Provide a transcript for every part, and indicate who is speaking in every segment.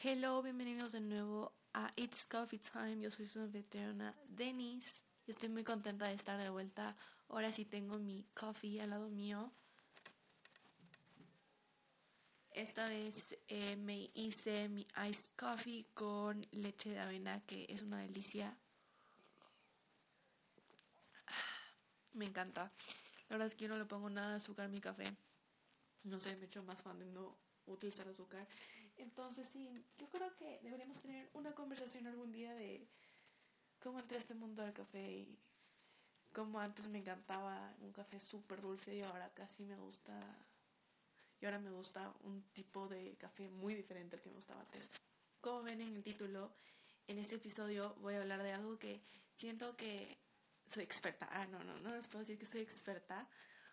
Speaker 1: Hello, bienvenidos de nuevo a It's Coffee Time. Yo soy su veterana Denise estoy muy contenta de estar de vuelta. Ahora sí tengo mi coffee al lado mío. Esta vez eh, me hice mi iced coffee con leche de avena, que es una delicia. Ah, me encanta. La verdad es que yo no le pongo nada de azúcar a mi café. No sé, me he hecho más fan de no utilizar azúcar. Entonces, sí, yo creo que deberíamos tener una conversación algún día de cómo entré a este mundo del café y cómo antes me encantaba un café súper dulce y ahora casi me gusta. Y ahora me gusta un tipo de café muy diferente al que me gustaba antes. Como ven en el título, en este episodio voy a hablar de algo que siento que soy experta. Ah, no, no, no les puedo decir que soy experta,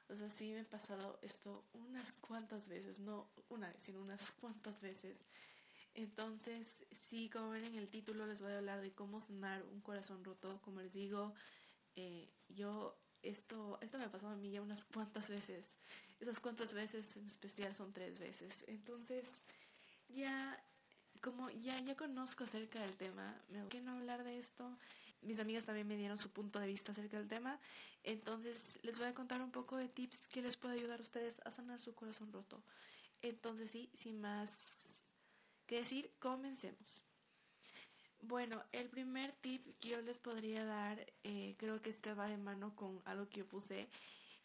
Speaker 1: o sea, sí me he pasado esto unas cuantas veces, no una vez, sino unas cuantas veces. Entonces, sí, como ven en el título, les voy a hablar de cómo sanar un corazón roto. Como les digo, eh, yo, esto, esto me ha pasado a mí ya unas cuantas veces. Esas cuantas veces en especial son tres veces. Entonces, ya, como ya, ya conozco acerca del tema, me quiero hablar de esto mis amigas también me dieron su punto de vista acerca del tema. Entonces les voy a contar un poco de tips que les puede ayudar a ustedes a sanar su corazón roto. Entonces sí, sin más que decir, comencemos. Bueno, el primer tip que yo les podría dar, eh, creo que este va de mano con algo que yo puse.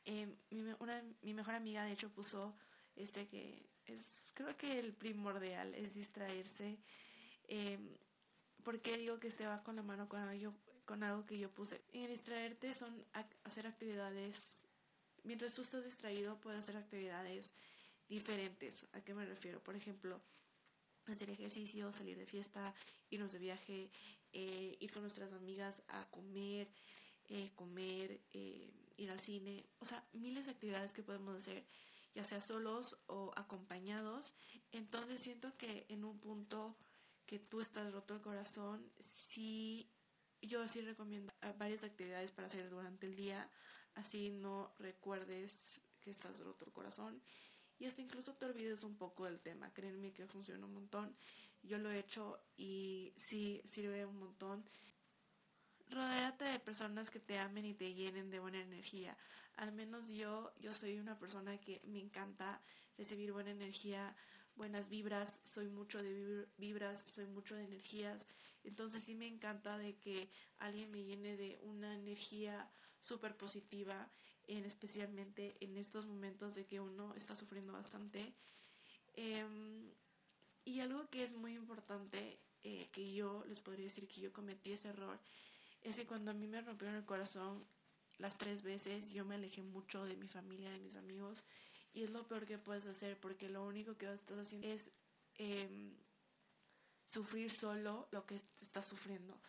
Speaker 1: Eh, mi, una, mi mejor amiga de hecho puso este que es creo que el primordial es distraerse. Eh, ¿Por qué digo que este va con la mano con algo, con algo que yo puse? En distraerte son hacer actividades, mientras tú estás distraído puedes hacer actividades diferentes. ¿A qué me refiero? Por ejemplo, hacer ejercicio, salir de fiesta, irnos de viaje, eh, ir con nuestras amigas a comer, eh, comer, eh, ir al cine, o sea, miles de actividades que podemos hacer, ya sea solos o acompañados. Entonces siento que en un punto que tú estás roto el corazón, sí, yo sí recomiendo varias actividades para hacer durante el día, así no recuerdes que estás roto el corazón y hasta incluso te olvides un poco del tema. Créanme que funciona un montón. Yo lo he hecho y sí sirve un montón. Rodéate de personas que te amen y te llenen de buena energía. Al menos yo, yo soy una persona que me encanta recibir buena energía buenas vibras, soy mucho de vibras, soy mucho de energías. Entonces sí me encanta de que alguien me llene de una energía súper positiva, en, especialmente en estos momentos de que uno está sufriendo bastante. Em, y algo que es muy importante, eh, que yo les podría decir que yo cometí ese error, es que cuando a mí me rompieron el corazón las tres veces, yo me alejé mucho de mi familia, de mis amigos y es lo peor que puedes hacer porque lo único que estás haciendo es em, sufrir solo lo que estás sufriendo.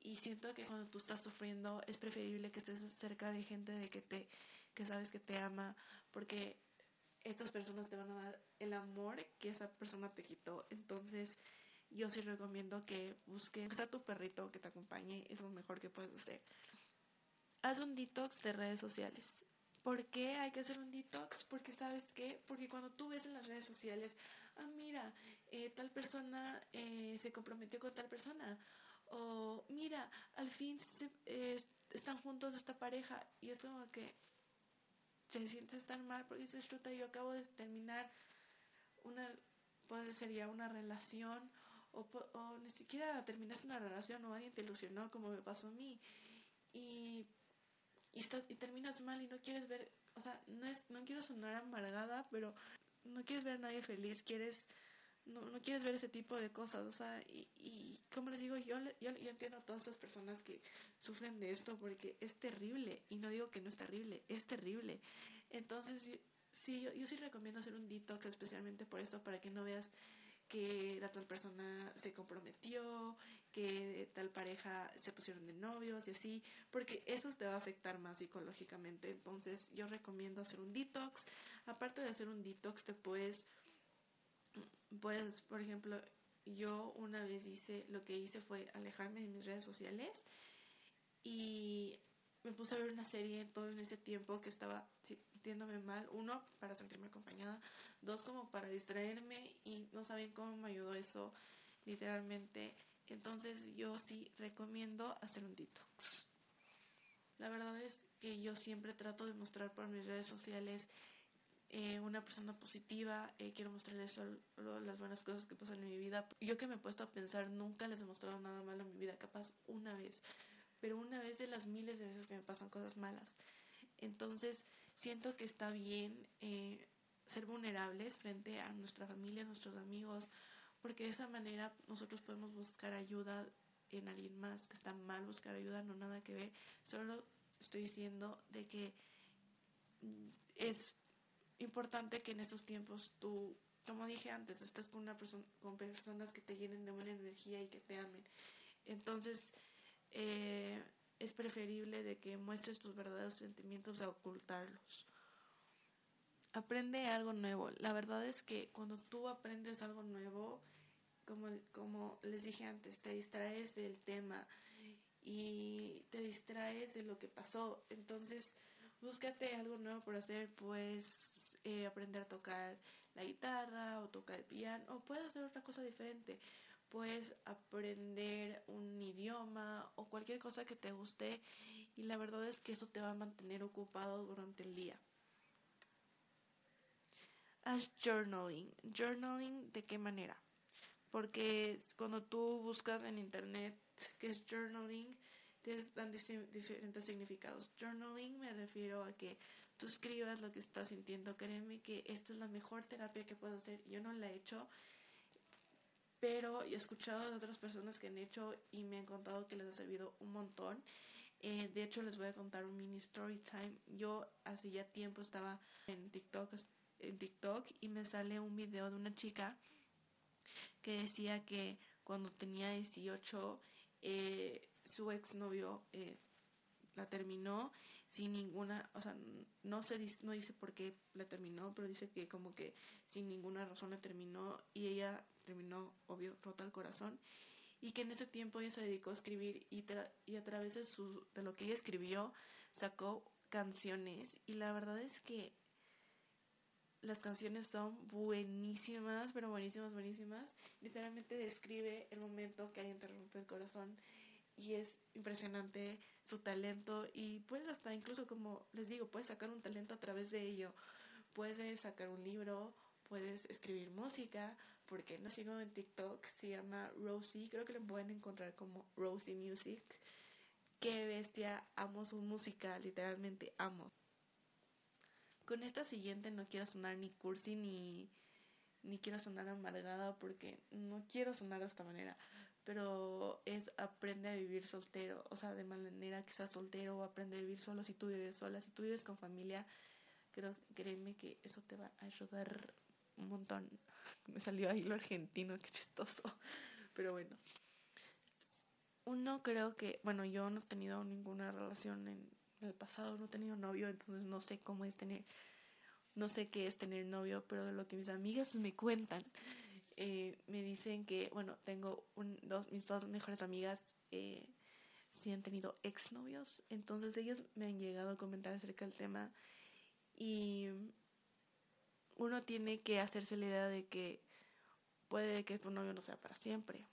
Speaker 1: Y siento que cuando tú estás sufriendo es preferible que estés cerca de gente de que te que sabes que te ama porque estas personas te van a dar el amor que esa persona te quitó. Entonces, yo sí recomiendo que busques a tu perrito que te acompañe, es lo mejor que puedes hacer. Haz un detox de redes sociales. ¿Por qué hay que hacer un detox? Porque sabes qué? Porque cuando tú ves en las redes sociales, ah, mira, eh, tal persona eh, se comprometió con tal persona, o mira, al fin eh, están juntos esta pareja, y es como que se sientes tan mal porque dices, chuta, yo acabo de terminar una, puede ser ya una relación, o, o ni siquiera terminaste una relación, o alguien te ilusionó como me pasó a mí, y y, y terminas mal y no quieres ver, o sea, no, es, no quiero sonar amargada, pero no quieres ver a nadie feliz, quieres, no, no quieres ver ese tipo de cosas, o sea, y, y como les digo, yo, yo, yo entiendo a todas estas personas que sufren de esto porque es terrible, y no digo que no es terrible, es terrible. Entonces, sí, yo, yo sí recomiendo hacer un detox especialmente por esto, para que no veas que la tal persona se comprometió, que tal pareja se pusieron de novios y así, porque eso te va a afectar más psicológicamente. Entonces yo recomiendo hacer un detox. Aparte de hacer un detox, te puedes, puedes, por ejemplo, yo una vez hice, lo que hice fue alejarme de mis redes sociales y me puse a ver una serie todo en ese tiempo que estaba sintiéndome mal. Uno, para sentirme acompañada. Dos, como para distraerme y no saben cómo me ayudó eso. literalmente. Entonces yo sí recomiendo hacer un detox. La verdad es que yo siempre trato de mostrar por mis redes sociales eh, una persona positiva, eh, quiero mostrarles solo las buenas cosas que pasan en mi vida. Yo que me he puesto a pensar, nunca les he mostrado nada malo en mi vida, capaz una vez, pero una vez de las miles de veces que me pasan cosas malas. Entonces, siento que está bien eh, ser vulnerables frente a nuestra familia, a nuestros amigos, porque de esa manera nosotros podemos buscar ayuda en alguien más, que está mal buscar ayuda, no nada que ver, solo estoy diciendo de que es importante que en estos tiempos tú, como dije antes, estés con, una persona, con personas que te llenen de buena energía y que te amen. Entonces, eh, es preferible de que muestres tus verdaderos sentimientos a ocultarlos. Aprende algo nuevo. La verdad es que cuando tú aprendes algo nuevo, como, como les dije antes, te distraes del tema y te distraes de lo que pasó. Entonces, búscate algo nuevo por hacer, pues eh, aprender a tocar la guitarra o tocar el piano o puedes hacer otra cosa diferente. Puedes aprender un idioma o cualquier cosa que te guste y la verdad es que eso te va a mantener ocupado durante el día. Haz journaling. Journaling de qué manera? Porque cuando tú buscas en internet qué es journaling, dan diferentes significados. Journaling me refiero a que tú escribas lo que estás sintiendo. Créeme que esta es la mejor terapia que puedo hacer. Yo no la he hecho, pero he escuchado de otras personas que han hecho y me han contado que les ha servido un montón. Eh, de hecho, les voy a contar un mini story time. Yo hace ya tiempo estaba en TikTok, en TikTok y me sale un video de una chica que decía que cuando tenía 18 eh, su exnovio eh, la terminó sin ninguna, o sea, no se dice, no dice por qué la terminó, pero dice que como que sin ninguna razón la terminó y ella terminó, obvio, rota el corazón y que en ese tiempo ella se dedicó a escribir y, y a través de, su, de lo que ella escribió sacó canciones y la verdad es que las canciones son buenísimas, pero buenísimas, buenísimas. Literalmente describe el momento que alguien te rompe el corazón y es impresionante su talento y puedes hasta incluso como les digo, puedes sacar un talento a través de ello. Puedes sacar un libro, puedes escribir música, porque no sigo en TikTok, se llama Rosie, creo que lo pueden encontrar como Rosie Music. Qué bestia, amo su música, literalmente amo. Con esta siguiente no quiero sonar ni cursi ni, ni quiero sonar amargada porque no quiero sonar de esta manera, pero es aprende a vivir soltero, o sea, de manera que seas soltero o aprende a vivir solo si tú vives sola, si tú vives con familia, creo, créeme que eso te va a ayudar un montón. Me salió ahí lo argentino, qué chistoso, pero bueno. Uno creo que, bueno, yo no he tenido ninguna relación en el pasado, no he tenido novio, entonces no sé cómo es tener, no sé qué es tener novio, pero de lo que mis amigas me cuentan, eh, me dicen que, bueno, tengo un, dos, mis dos mejores amigas eh, sí han tenido exnovios, entonces ellas me han llegado a comentar acerca del tema y uno tiene que hacerse la idea de que puede que tu novio no sea para siempre,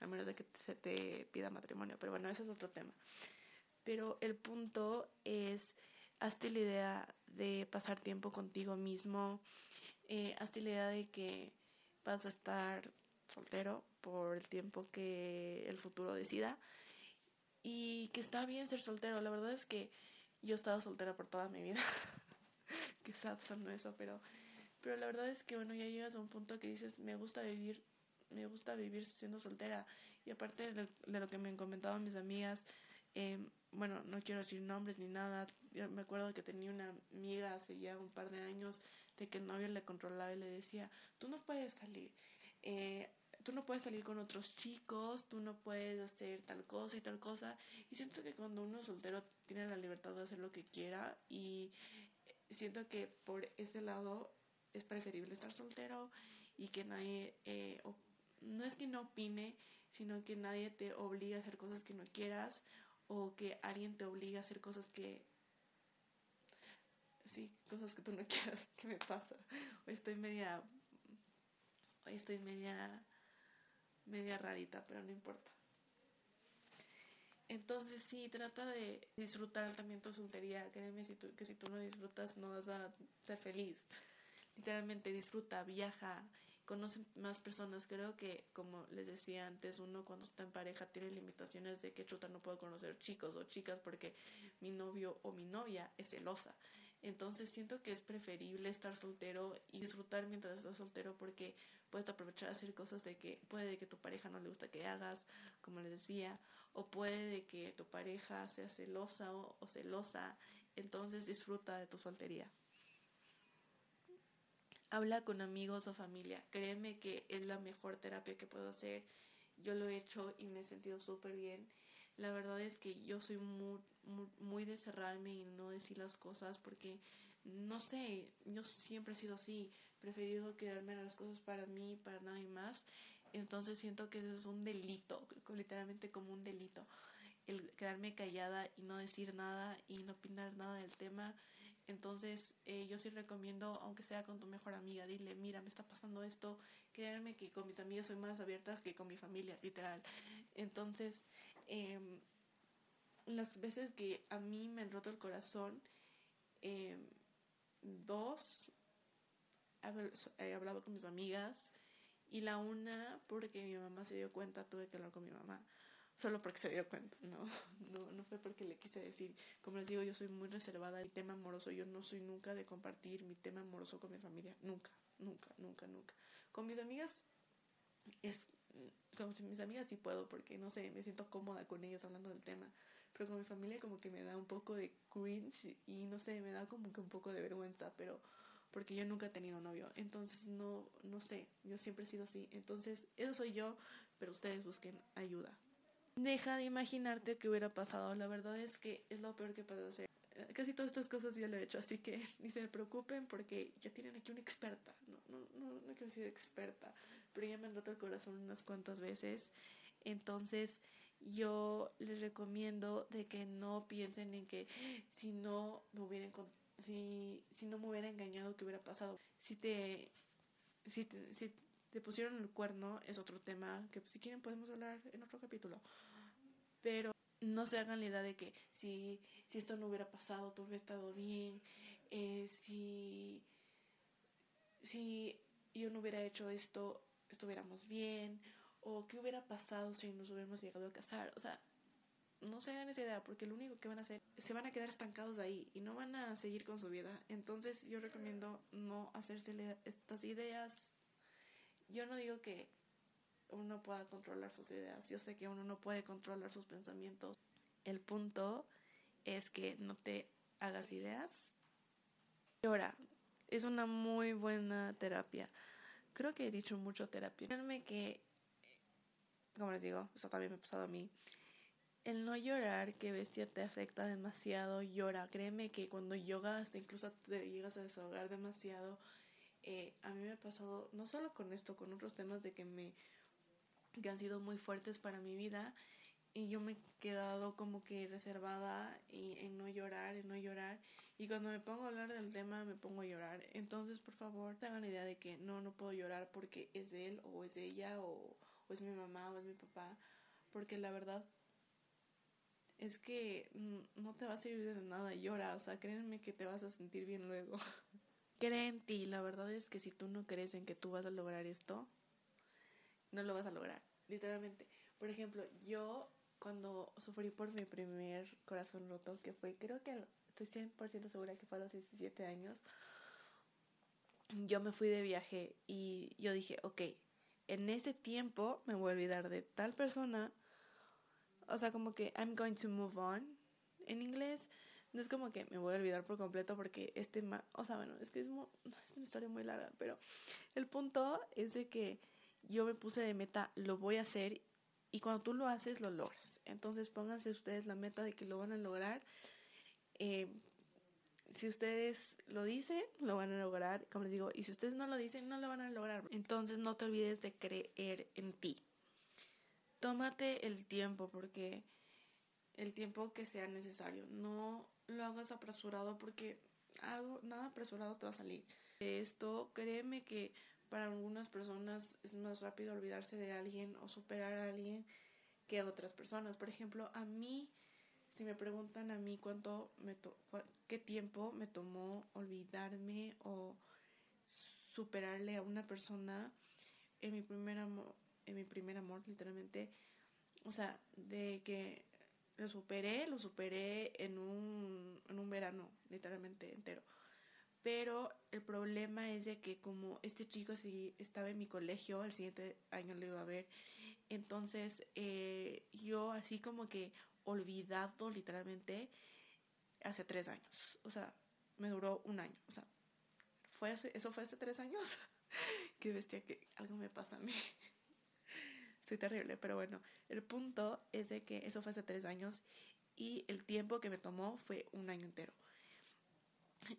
Speaker 1: a menos de que se te pida matrimonio, pero bueno, ese es otro tema. Pero el punto es, hazte la idea de pasar tiempo contigo mismo, eh, hazte la idea de que vas a estar soltero por el tiempo que el futuro decida y que está bien ser soltero. La verdad es que yo he estado soltera por toda mi vida. Qué sad son eso, pero, pero la verdad es que bueno, ya llegas a un punto que dices, me gusta vivir, me gusta vivir siendo soltera. Y aparte de, lo que me han comentado mis amigas, em, bueno, no quiero decir nombres ni nada. Me acuerdo que tenía una amiga hace ya un par de años de que el novio le controlaba y le decía, tú no puedes salir, eh, tú no puedes salir con otros chicos, tú no puedes hacer tal cosa y tal cosa. Y siento que cuando uno es soltero tiene la libertad de hacer lo que quiera y siento que por ese lado es preferible estar soltero y que nadie, eh, no es que no opine, sino que nadie te obliga a hacer cosas que no quieras o que alguien te obliga a hacer cosas que sí, cosas que tú no quieras que me pasa. Hoy estoy media hoy estoy media media rarita, pero no importa. Entonces sí, trata de disfrutar también tu soltería. Créeme si tú, que si tú no disfrutas no vas a ser feliz. Literalmente disfruta, viaja, conoce más personas. Creo que, como les decía antes, uno cuando está en pareja tiene limitaciones de que chuta no puedo conocer chicos o chicas porque mi novio o mi novia es celosa. Entonces siento que es preferible estar soltero y disfrutar mientras estás soltero porque puedes aprovechar a hacer cosas de que puede que tu pareja no le gusta que hagas, como les decía, o puede que tu pareja sea celosa o, o celosa. Entonces disfruta de tu soltería. Habla con amigos o familia. Créeme que es la mejor terapia que puedo hacer. Yo lo he hecho y me he sentido súper bien. La verdad es que yo soy muy, muy, de cerrarme y no decir las cosas porque, no sé, yo siempre he sido así. Preferido quedarme las cosas para mí, para nadie más. Entonces siento que eso es un delito, literalmente como un delito. El quedarme callada y no decir nada y no opinar nada del tema entonces, eh, yo sí recomiendo, aunque sea con tu mejor amiga, dile, mira, me está pasando esto. Créanme que con mis amigas soy más abierta que con mi familia, literal. Entonces, em, las veces que a mí me han roto el corazón, em, dos, he hablado con mis amigas y la una, porque mi mamá se dio cuenta, tuve que hablar con mi mamá solo porque se dio cuenta, no, no, no fue porque le quise decir. Como les digo, yo soy muy reservada mi tema amoroso, yo no soy nunca de compartir mi tema amoroso con mi familia, nunca, nunca, nunca, nunca. Con mis amigas, es, con mis amigas sí puedo, porque no sé, me siento cómoda con ellas hablando del tema, pero con mi familia como que me da un poco de cringe y no sé, me da como que un poco de vergüenza, pero porque yo nunca he tenido novio, entonces no, no sé, yo siempre he sido así, entonces eso soy yo, pero ustedes busquen ayuda. Deja de imaginarte qué hubiera pasado. La verdad es que es lo peor que puedo hacer. Casi todas estas cosas ya lo he hecho, así que ni se preocupen porque ya tienen aquí una experta. No, no, no, no quiero decir experta, pero ya me han roto el corazón unas cuantas veces. Entonces, yo les recomiendo de que no piensen en que si no me hubieran si, si no me hubiera engañado qué hubiera pasado. Si te si te, si te pusieron el cuerno es otro tema que si quieren podemos hablar en otro capítulo. Pero no se hagan la idea de que si, si esto no hubiera pasado, todo hubiera estado bien, eh, si, si yo no hubiera hecho esto, estuviéramos bien, o qué hubiera pasado si nos hubiéramos llegado a casar. O sea, no se hagan esa idea, porque lo único que van a hacer, se van a quedar estancados ahí y no van a seguir con su vida. Entonces yo recomiendo no hacerse estas ideas yo no digo que uno pueda controlar sus ideas, yo sé que uno no puede controlar sus pensamientos. El punto es que no te hagas ideas. Llora, es una muy buena terapia. Creo que he dicho mucho terapia. Créanme que, como les digo, eso también me ha pasado a mí. El no llorar, que bestia te afecta demasiado, llora. Créeme que cuando yogas, incluso te llegas a desahogar demasiado eh, a mí me ha pasado, no solo con esto, con otros temas de que me que han sido muy fuertes para mi vida y yo me he quedado como que reservada y, en no llorar, en no llorar y cuando me pongo a hablar del tema me pongo a llorar. Entonces, por favor, tengan la idea de que no, no puedo llorar porque es él o es ella o, o es mi mamá o es mi papá, porque la verdad es que no te va a servir de nada, llora, o sea, créanme que te vas a sentir bien luego. cree en ti. La verdad es que si tú no crees en que tú vas a lograr esto, no lo vas a lograr. Literalmente. Por ejemplo, yo cuando sufrí por mi primer corazón roto, que fue, creo que estoy 100% segura que fue a los 17 años, yo me fui de viaje y yo dije, ok, en ese tiempo me voy a olvidar de tal persona. O sea, como que I'm going to move on en inglés. No es como que me voy a olvidar por completo porque este, o sea, bueno, es que es, es una historia muy larga, pero el punto es de que yo me puse de meta, lo voy a hacer y cuando tú lo haces, lo logras. Entonces pónganse ustedes la meta de que lo van a lograr. Eh, si ustedes lo dicen, lo van a lograr, como les digo, y si ustedes no lo dicen, no lo van a lograr. Entonces no te olvides de creer en ti. Tómate el tiempo porque el tiempo que sea necesario. No lo hagas apresurado porque algo, nada apresurado te va a salir. Esto, créeme que para algunas personas es más rápido olvidarse de alguien o superar a alguien que a otras personas. Por ejemplo, a mí, si me preguntan a mí cuánto me qué tiempo me tomó olvidarme o superarle a una persona en mi primer amor, en mi primer amor literalmente, o sea, de que lo superé, lo superé en un, en un verano, literalmente entero. Pero el problema es de que como este chico sí estaba en mi colegio, el siguiente año lo iba a ver, entonces eh, yo así como que olvidado literalmente hace tres años. O sea, me duró un año. O sea, fue eso fue hace tres años. Qué bestia que algo me pasa a mí. Estoy terrible, pero bueno, el punto es de que eso fue hace tres años y el tiempo que me tomó fue un año entero.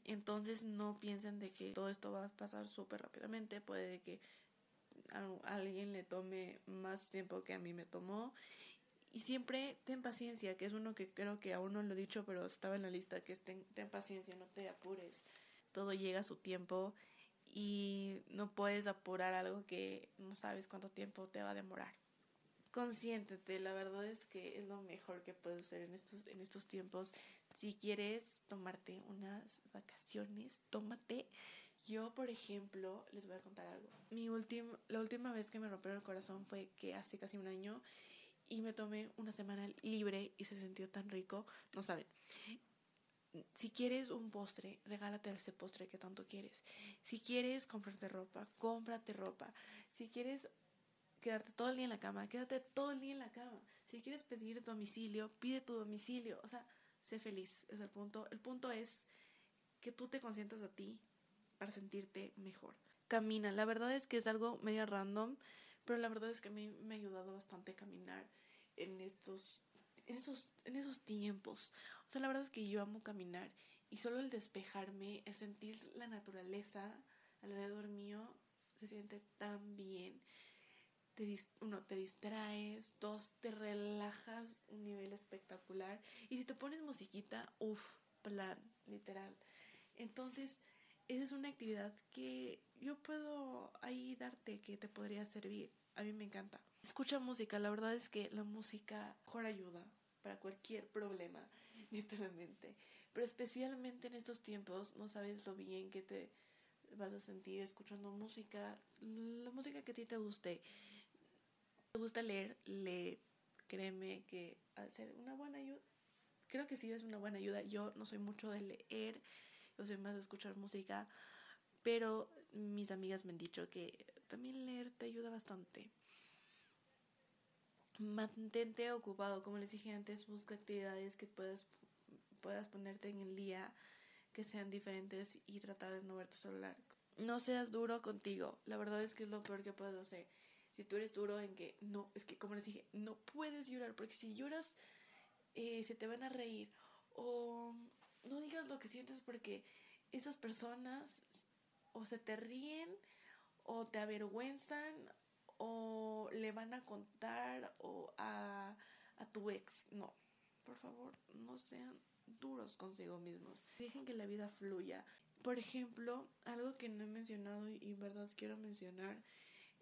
Speaker 1: Entonces no piensen de que todo esto va a pasar súper rápidamente, puede que a alguien le tome más tiempo que a mí me tomó. Y siempre ten paciencia, que es uno que creo que aún no lo he dicho, pero estaba en la lista, que es ten, ten paciencia, no te apures. Todo llega a su tiempo y no puedes apurar algo que no sabes cuánto tiempo te va a demorar consiéntete, la verdad es que es lo mejor que puedes hacer en estos, en estos tiempos. Si quieres tomarte unas vacaciones, tómate. Yo, por ejemplo, les voy a contar algo. Mi última, la última vez que me rompieron el corazón fue que hace casi un año y me tomé una semana libre y se sintió tan rico, no saben. Si quieres un postre, regálate ese postre que tanto quieres. Si quieres comprarte ropa, cómprate ropa. Si quieres quedarte todo el día en la cama, quédate todo el día en la cama. Si quieres pedir domicilio, pide tu domicilio. O sea, sé feliz, es el punto. El punto es que tú te consientas a ti para sentirte mejor. Camina, la verdad es que es algo medio random, pero la verdad es que a mí me ha ayudado bastante caminar en estos, en esos, en esos tiempos. O sea, la verdad es que yo amo caminar y solo el despejarme, el sentir la naturaleza alrededor mío, se siente tan bien te, uno, te distraes, dos, te relajas un nivel espectacular. Y si te pones musiquita, uff, plan, literal. Entonces, esa es una actividad que yo puedo ahí darte que te podría servir. A mí me encanta. Escucha música, la verdad es que la música mejor ayuda para cualquier problema, literalmente. Pero especialmente en estos tiempos, no sabes lo bien que te vas a sentir escuchando música, la música que a ti te guste te gusta leer, lee. Créeme que hacer una buena ayuda. Creo que sí es una buena ayuda. Yo no soy mucho de leer, yo soy más de escuchar música, pero mis amigas me han dicho que también leer te ayuda bastante. Mantente ocupado, como les dije antes, busca actividades que puedas, puedas ponerte en el día, que sean diferentes y trata de no ver tu celular. No seas duro contigo, la verdad es que es lo peor que puedes hacer si tú eres duro en que no, es que como les dije, no puedes llorar, porque si lloras eh, se te van a reír o no digas lo que sientes porque estas personas o se te ríen o te avergüenzan o le van a contar o a, a tu ex. No, por favor, no sean duros consigo mismos. Dejen que la vida fluya. Por ejemplo, algo que no he mencionado y en verdad quiero mencionar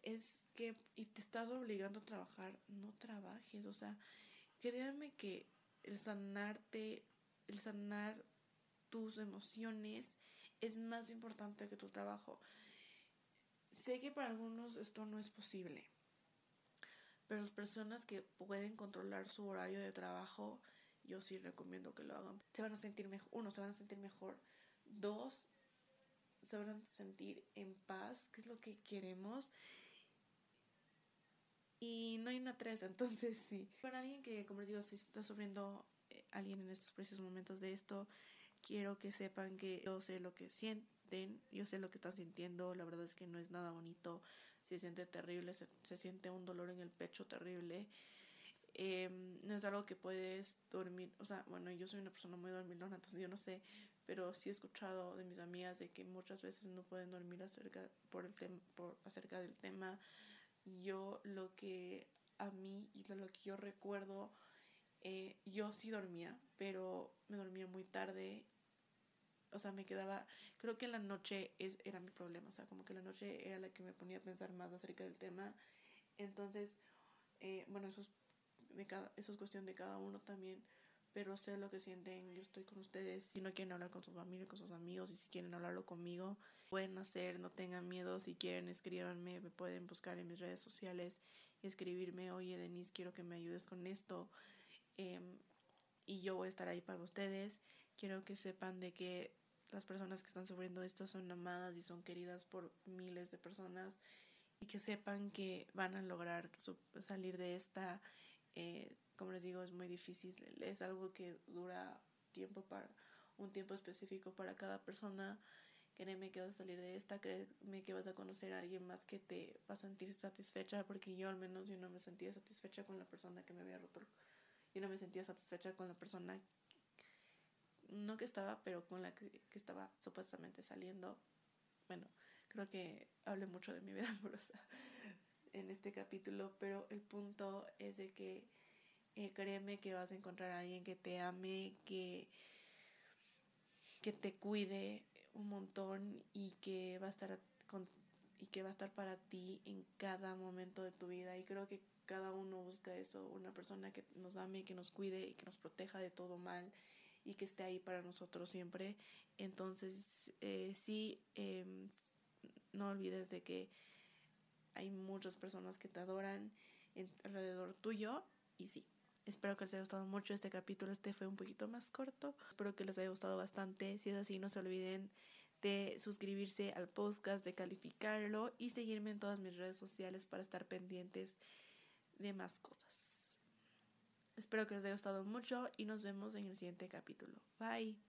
Speaker 1: es que y te estás obligando a trabajar, no trabajes, o sea, créanme que el sanarte, el sanar tus emociones es más importante que tu trabajo. Sé que para algunos esto no es posible, pero las personas que pueden controlar su horario de trabajo, yo sí recomiendo que lo hagan. Se van a sentir mejor, uno, se van a sentir mejor, dos, se van a sentir en paz, que es lo que queremos y no hay una tres, entonces sí. Para alguien que, como les digo, si está sufriendo eh, alguien en estos precisos momentos de esto, quiero que sepan que yo sé lo que sienten, yo sé lo que están sintiendo, la verdad es que no es nada bonito, se siente terrible, se, siente un dolor en el pecho terrible. Em, no es algo que puedes dormir, o sea, bueno, yo soy una persona muy dormilona, entonces yo no sé, pero sí he escuchado de mis amigas de que muchas veces no pueden dormir acerca, por el por, acerca del tema yo lo que a mí y lo que yo recuerdo, eh, yo sí dormía, pero me dormía muy tarde o sea, me quedaba, creo que la noche es, era mi problema, o sea, como que la noche era la que me ponía a pensar más acerca del tema. Entonces, eh, bueno, eso es, de cada, eso es cuestión de cada uno también, pero sé lo que sienten, yo estoy con ustedes, si no quieren hablar con su familia, con sus amigos, y si quieren hablarlo conmigo, pueden hacer, no tengan miedo, si quieren escríbanme, me pueden buscar en mis redes sociales y escribirme, oye Denise, quiero que me ayudes con esto, em, y yo voy a estar ahí para ustedes, quiero que sepan de que las personas que están sufriendo esto son amadas y son queridas por miles de personas y que sepan que van a lograr salir de esta eh, como les digo, es muy difícil, es algo que dura tiempo para un tiempo específico para cada persona. Créeme que vas a salir de esta, créeme que vas a conocer a alguien más que te va a sentir satisfecha, porque yo al menos yo no me sentía satisfecha con la persona que me había roto. Yo no me sentía satisfecha con la persona, no que estaba, pero con la que, que estaba supuestamente saliendo. Bueno, creo que hablé mucho de mi vida amorosa en este capítulo, pero el punto es de que eh, créeme que vas a encontrar a alguien que te ame, que, que te cuide un montón y que va a estar con, y que va a estar para ti en cada momento de tu vida. Y creo que cada uno busca eso, una persona que nos ame, que nos cuide y que nos proteja de todo mal y que esté ahí para nosotros siempre. Entonces, eh, sí, em, no olvides de que hay muchas personas que te adoran alrededor tuyo y sí, Espero que les haya gustado mucho este capítulo. Este fue un poquito más corto. Espero que les haya gustado bastante. Si es así, no se olviden de suscribirse al podcast, de calificarlo y seguirme en todas mis redes sociales para estar pendientes de más cosas. Espero que les haya gustado mucho y nos vemos en el siguiente capítulo. Bye.